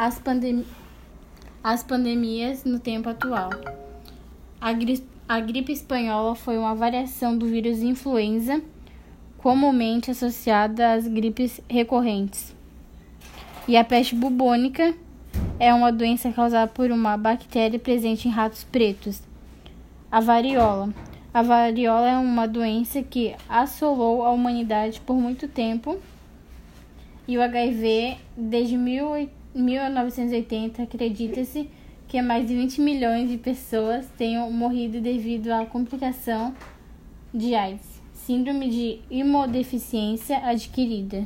as, pandem as pandemias no tempo atual. A, gri a gripe espanhola foi uma variação do vírus influenza, comumente associada às gripes recorrentes. E a peste bubônica é uma doença causada por uma bactéria presente em ratos pretos. A variola. A variola é uma doença que assolou a humanidade por muito tempo. E o HIV, desde 1980, acredita-se que mais de 20 milhões de pessoas tenham morrido devido à complicação de AIDS, síndrome de imunodeficiência adquirida.